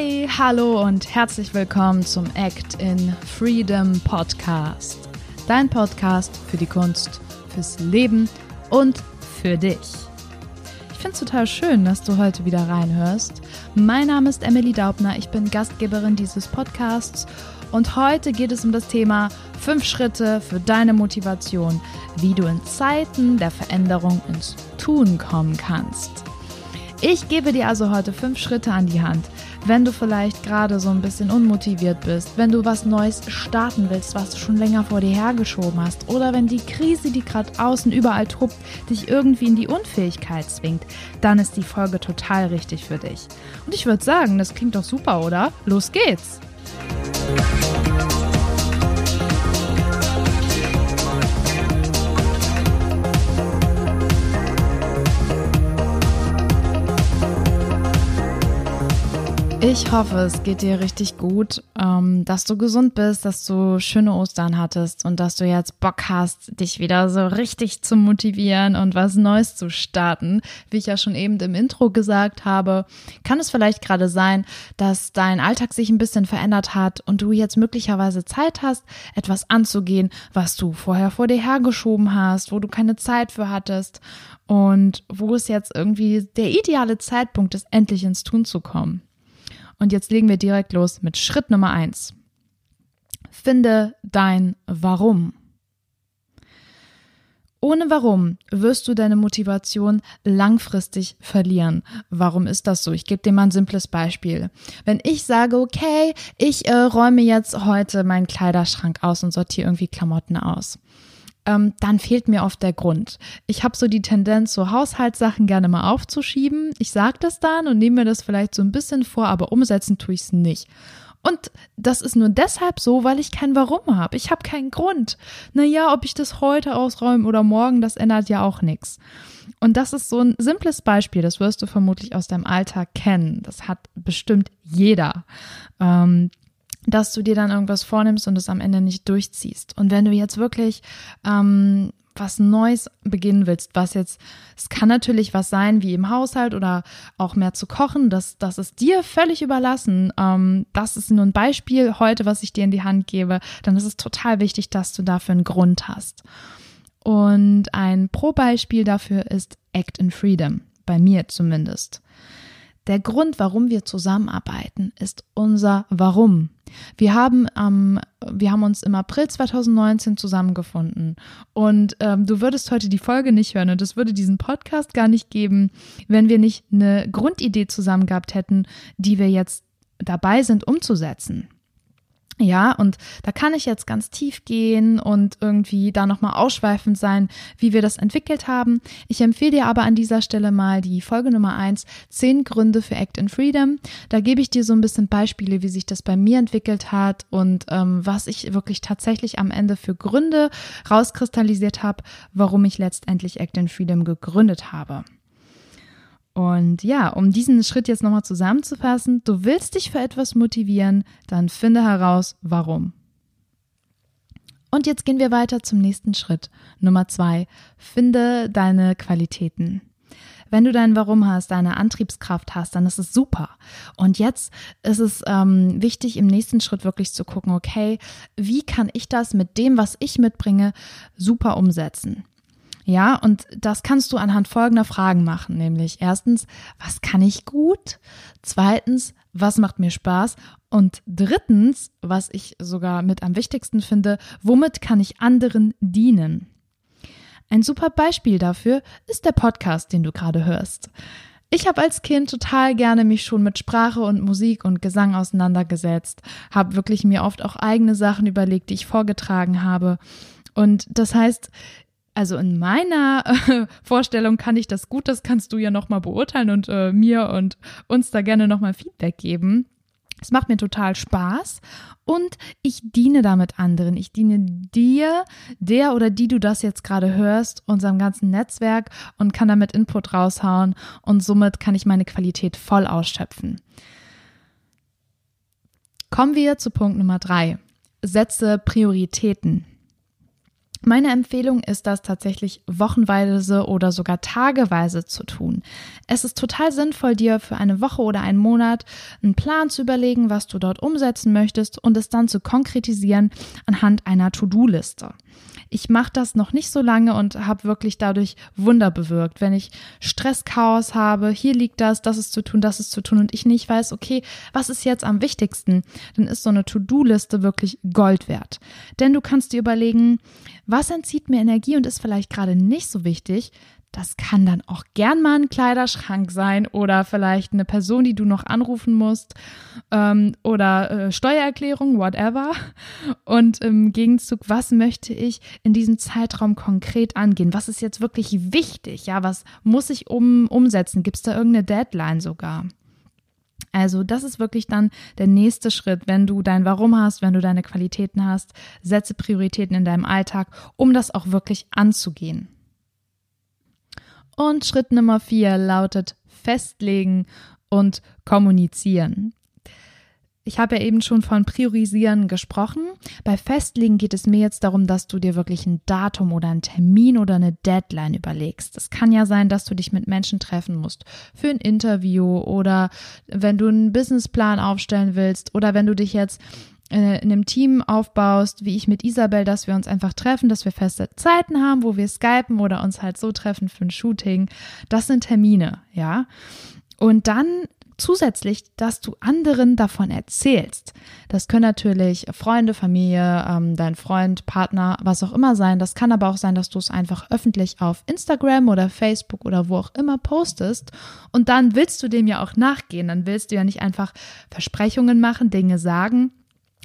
Hey, hallo und herzlich willkommen zum Act in Freedom Podcast. Dein Podcast für die Kunst, fürs Leben und für dich. Ich finde es total schön, dass du heute wieder reinhörst. Mein Name ist Emily Daubner, ich bin Gastgeberin dieses Podcasts und heute geht es um das Thema 5 Schritte für deine Motivation, wie du in Zeiten der Veränderung ins Tun kommen kannst. Ich gebe dir also heute fünf Schritte an die Hand, wenn du vielleicht gerade so ein bisschen unmotiviert bist, wenn du was Neues starten willst, was du schon länger vor dir hergeschoben hast, oder wenn die Krise, die gerade außen überall tobt, dich irgendwie in die Unfähigkeit zwingt, dann ist die Folge total richtig für dich. Und ich würde sagen, das klingt doch super, oder? Los geht's! Ich hoffe, es geht dir richtig gut, ähm, dass du gesund bist, dass du schöne Ostern hattest und dass du jetzt Bock hast, dich wieder so richtig zu motivieren und was Neues zu starten. Wie ich ja schon eben im Intro gesagt habe, kann es vielleicht gerade sein, dass dein Alltag sich ein bisschen verändert hat und du jetzt möglicherweise Zeit hast, etwas anzugehen, was du vorher vor dir hergeschoben hast, wo du keine Zeit für hattest und wo es jetzt irgendwie der ideale Zeitpunkt ist, endlich ins Tun zu kommen. Und jetzt legen wir direkt los mit Schritt Nummer eins. Finde dein Warum. Ohne Warum wirst du deine Motivation langfristig verlieren. Warum ist das so? Ich gebe dir mal ein simples Beispiel. Wenn ich sage, okay, ich äh, räume jetzt heute meinen Kleiderschrank aus und sortiere irgendwie Klamotten aus, ähm, dann fehlt mir oft der Grund. Ich habe so die Tendenz, so Haushaltssachen gerne mal aufzuschieben. Ich sage das dann und nehme mir das vielleicht so ein bisschen vor, aber umsetzen tue ich es nicht. Und das ist nur deshalb so, weil ich kein Warum habe. Ich habe keinen Grund. Naja, ob ich das heute ausräume oder morgen, das ändert ja auch nichts. Und das ist so ein simples Beispiel, das wirst du vermutlich aus deinem Alltag kennen. Das hat bestimmt jeder. Ähm, dass du dir dann irgendwas vornimmst und es am Ende nicht durchziehst. Und wenn du jetzt wirklich ähm, was Neues beginnen willst, was jetzt, es kann natürlich was sein wie im Haushalt oder auch mehr zu kochen, das, das ist dir völlig überlassen. Ähm, das ist nur ein Beispiel heute, was ich dir in die Hand gebe. Dann ist es total wichtig, dass du dafür einen Grund hast. Und ein Pro-Beispiel dafür ist Act in Freedom, bei mir zumindest. Der Grund, warum wir zusammenarbeiten, ist unser Warum. Wir haben, ähm, wir haben uns im April 2019 zusammengefunden und ähm, du würdest heute die Folge nicht hören und es würde diesen Podcast gar nicht geben, wenn wir nicht eine Grundidee zusammen gehabt hätten, die wir jetzt dabei sind umzusetzen. Ja, und da kann ich jetzt ganz tief gehen und irgendwie da nochmal ausschweifend sein, wie wir das entwickelt haben. Ich empfehle dir aber an dieser Stelle mal die Folge Nummer eins: zehn Gründe für Act in Freedom. Da gebe ich dir so ein bisschen Beispiele, wie sich das bei mir entwickelt hat und ähm, was ich wirklich tatsächlich am Ende für Gründe rauskristallisiert habe, warum ich letztendlich Act in Freedom gegründet habe. Und ja, um diesen Schritt jetzt nochmal zusammenzufassen, du willst dich für etwas motivieren, dann finde heraus, warum. Und jetzt gehen wir weiter zum nächsten Schritt. Nummer zwei, finde deine Qualitäten. Wenn du dein Warum hast, deine Antriebskraft hast, dann ist es super. Und jetzt ist es ähm, wichtig, im nächsten Schritt wirklich zu gucken, okay, wie kann ich das mit dem, was ich mitbringe, super umsetzen? Ja, und das kannst du anhand folgender Fragen machen, nämlich erstens, was kann ich gut? Zweitens, was macht mir Spaß? Und drittens, was ich sogar mit am wichtigsten finde, womit kann ich anderen dienen? Ein super Beispiel dafür ist der Podcast, den du gerade hörst. Ich habe als Kind total gerne mich schon mit Sprache und Musik und Gesang auseinandergesetzt, habe wirklich mir oft auch eigene Sachen überlegt, die ich vorgetragen habe. Und das heißt, also in meiner äh, Vorstellung kann ich das gut, das kannst du ja nochmal beurteilen und äh, mir und uns da gerne nochmal Feedback geben. Es macht mir total Spaß und ich diene damit anderen. Ich diene dir, der oder die du das jetzt gerade hörst, unserem ganzen Netzwerk und kann damit Input raushauen und somit kann ich meine Qualität voll ausschöpfen. Kommen wir zu Punkt Nummer drei. Setze Prioritäten. Meine Empfehlung ist das tatsächlich wochenweise oder sogar tageweise zu tun. Es ist total sinnvoll, dir für eine Woche oder einen Monat einen Plan zu überlegen, was du dort umsetzen möchtest und es dann zu konkretisieren anhand einer To-Do-Liste. Ich mache das noch nicht so lange und habe wirklich dadurch Wunder bewirkt. Wenn ich Stress, Chaos habe, hier liegt das, das ist zu tun, das ist zu tun und ich nicht weiß, okay, was ist jetzt am wichtigsten, dann ist so eine To-Do-Liste wirklich Gold wert. Denn du kannst dir überlegen, was entzieht mir Energie und ist vielleicht gerade nicht so wichtig, das kann dann auch gern mal ein Kleiderschrank sein oder vielleicht eine Person, die du noch anrufen musst ähm, oder äh, Steuererklärung, whatever. Und im Gegenzug, was möchte ich in diesem Zeitraum konkret angehen? Was ist jetzt wirklich wichtig? Ja, was muss ich um, umsetzen? Gibt es da irgendeine Deadline sogar? Also das ist wirklich dann der nächste Schritt, wenn du dein Warum hast, wenn du deine Qualitäten hast, setze Prioritäten in deinem Alltag, um das auch wirklich anzugehen. Und Schritt Nummer vier lautet festlegen und kommunizieren. Ich habe ja eben schon von Priorisieren gesprochen. Bei Festlegen geht es mir jetzt darum, dass du dir wirklich ein Datum oder einen Termin oder eine Deadline überlegst. Es kann ja sein, dass du dich mit Menschen treffen musst für ein Interview oder wenn du einen Businessplan aufstellen willst oder wenn du dich jetzt äh, in einem Team aufbaust, wie ich mit Isabel, dass wir uns einfach treffen, dass wir feste Zeiten haben, wo wir skypen oder uns halt so treffen für ein Shooting. Das sind Termine, ja. Und dann zusätzlich, dass du anderen davon erzählst. Das können natürlich Freunde, Familie, ähm, dein Freund, Partner, was auch immer sein. Das kann aber auch sein, dass du es einfach öffentlich auf Instagram oder Facebook oder wo auch immer postest. Und dann willst du dem ja auch nachgehen. Dann willst du ja nicht einfach Versprechungen machen, Dinge sagen,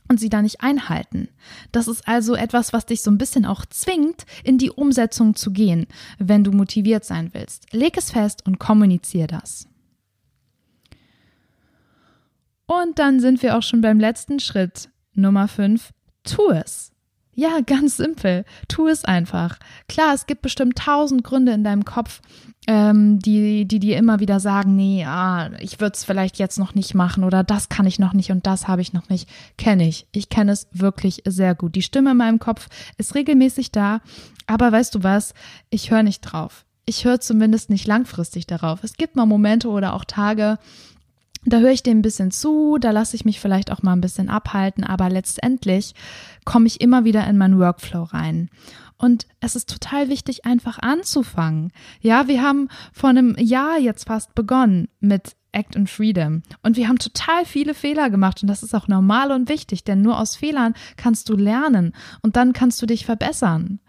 und sie da nicht einhalten. Das ist also etwas, was dich so ein bisschen auch zwingt, in die Umsetzung zu gehen, wenn du motiviert sein willst. Leg es fest und kommuniziere das. Und dann sind wir auch schon beim letzten Schritt. Nummer 5. Tu es. Ja, ganz simpel. Tu es einfach. Klar, es gibt bestimmt tausend Gründe in deinem Kopf, ähm, die, die dir immer wieder sagen, nee, ah, ich würde es vielleicht jetzt noch nicht machen oder das kann ich noch nicht und das habe ich noch nicht. Kenne ich. Ich kenne es wirklich sehr gut. Die Stimme in meinem Kopf ist regelmäßig da, aber weißt du was? Ich höre nicht drauf. Ich höre zumindest nicht langfristig darauf. Es gibt mal Momente oder auch Tage, da höre ich dem ein bisschen zu, da lasse ich mich vielleicht auch mal ein bisschen abhalten, aber letztendlich komme ich immer wieder in meinen Workflow rein. Und es ist total wichtig, einfach anzufangen. Ja, wir haben vor einem Jahr jetzt fast begonnen mit Act and Freedom. Und wir haben total viele Fehler gemacht und das ist auch normal und wichtig, denn nur aus Fehlern kannst du lernen und dann kannst du dich verbessern.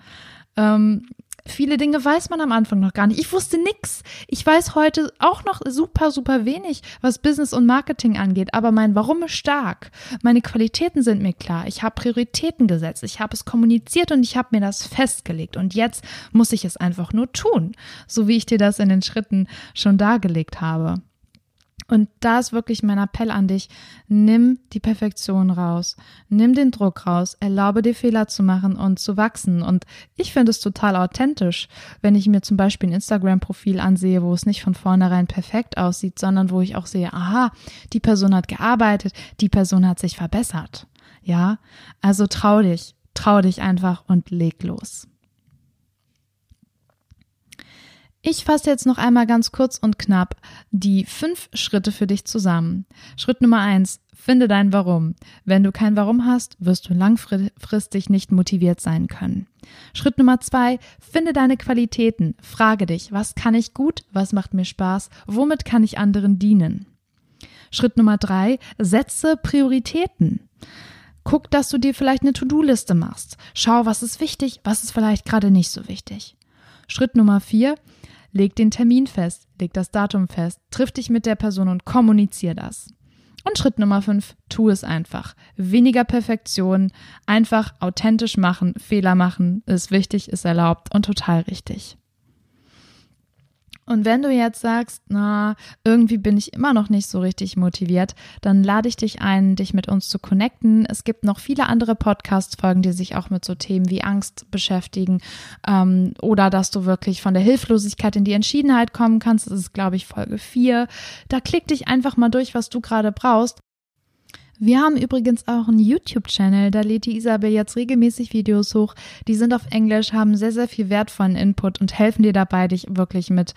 Ähm, Viele Dinge weiß man am Anfang noch gar nicht. Ich wusste nix. Ich weiß heute auch noch super, super wenig, was Business und Marketing angeht. Aber mein Warum ist stark. Meine Qualitäten sind mir klar. Ich habe Prioritäten gesetzt. Ich habe es kommuniziert und ich habe mir das festgelegt. Und jetzt muss ich es einfach nur tun. So wie ich dir das in den Schritten schon dargelegt habe. Und da ist wirklich mein Appell an dich, nimm die Perfektion raus, nimm den Druck raus, erlaube dir Fehler zu machen und zu wachsen. Und ich finde es total authentisch, wenn ich mir zum Beispiel ein Instagram-Profil ansehe, wo es nicht von vornherein perfekt aussieht, sondern wo ich auch sehe, aha, die Person hat gearbeitet, die Person hat sich verbessert. Ja, also trau dich, trau dich einfach und leg los. Ich fasse jetzt noch einmal ganz kurz und knapp die fünf Schritte für dich zusammen. Schritt Nummer eins, finde dein Warum. Wenn du kein Warum hast, wirst du langfristig nicht motiviert sein können. Schritt Nummer zwei, finde deine Qualitäten. Frage dich, was kann ich gut, was macht mir Spaß, womit kann ich anderen dienen. Schritt Nummer drei, setze Prioritäten. Guck, dass du dir vielleicht eine To-Do-Liste machst. Schau, was ist wichtig, was ist vielleicht gerade nicht so wichtig. Schritt Nummer vier, Leg den Termin fest, leg das Datum fest, triff dich mit der Person und kommunizier das. Und Schritt Nummer fünf, tu es einfach. Weniger Perfektion, einfach authentisch machen, Fehler machen, ist wichtig, ist erlaubt und total richtig. Und wenn du jetzt sagst, na, irgendwie bin ich immer noch nicht so richtig motiviert, dann lade ich dich ein, dich mit uns zu connecten. Es gibt noch viele andere Podcast-Folgen, die sich auch mit so Themen wie Angst beschäftigen ähm, oder dass du wirklich von der Hilflosigkeit in die Entschiedenheit kommen kannst. Das ist, glaube ich, Folge 4. Da klick dich einfach mal durch, was du gerade brauchst. Wir haben übrigens auch einen YouTube-Channel, da lädt die Isabel jetzt regelmäßig Videos hoch. Die sind auf Englisch, haben sehr, sehr viel wertvollen Input und helfen dir dabei, dich wirklich mit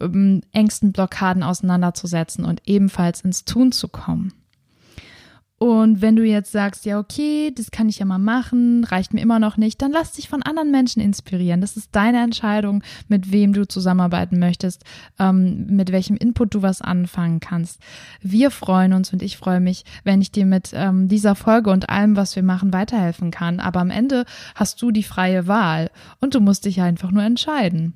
ähm, Ängsten, Blockaden auseinanderzusetzen und ebenfalls ins Tun zu kommen. Und wenn du jetzt sagst, ja, okay, das kann ich ja mal machen, reicht mir immer noch nicht, dann lass dich von anderen Menschen inspirieren. Das ist deine Entscheidung, mit wem du zusammenarbeiten möchtest, ähm, mit welchem Input du was anfangen kannst. Wir freuen uns und ich freue mich, wenn ich dir mit ähm, dieser Folge und allem, was wir machen, weiterhelfen kann. Aber am Ende hast du die freie Wahl und du musst dich einfach nur entscheiden.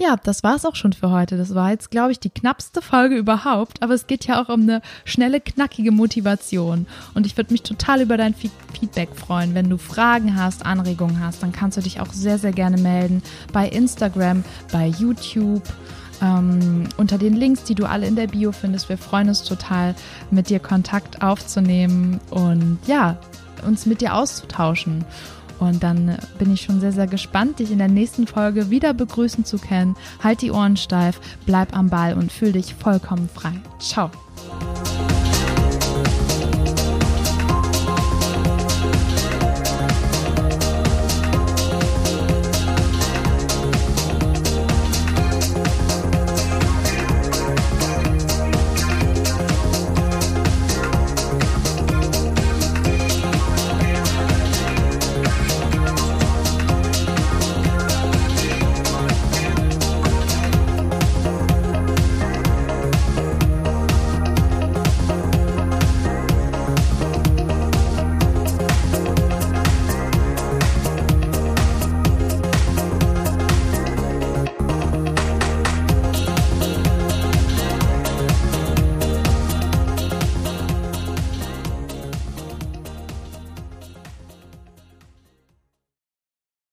Ja, das war's auch schon für heute. Das war jetzt, glaube ich, die knappste Folge überhaupt. Aber es geht ja auch um eine schnelle, knackige Motivation. Und ich würde mich total über dein Feedback freuen. Wenn du Fragen hast, Anregungen hast, dann kannst du dich auch sehr, sehr gerne melden bei Instagram, bei YouTube. Ähm, unter den Links, die du alle in der Bio findest. Wir freuen uns total, mit dir Kontakt aufzunehmen und ja, uns mit dir auszutauschen. Und dann bin ich schon sehr, sehr gespannt, dich in der nächsten Folge wieder begrüßen zu können. Halt die Ohren steif, bleib am Ball und fühl dich vollkommen frei. Ciao.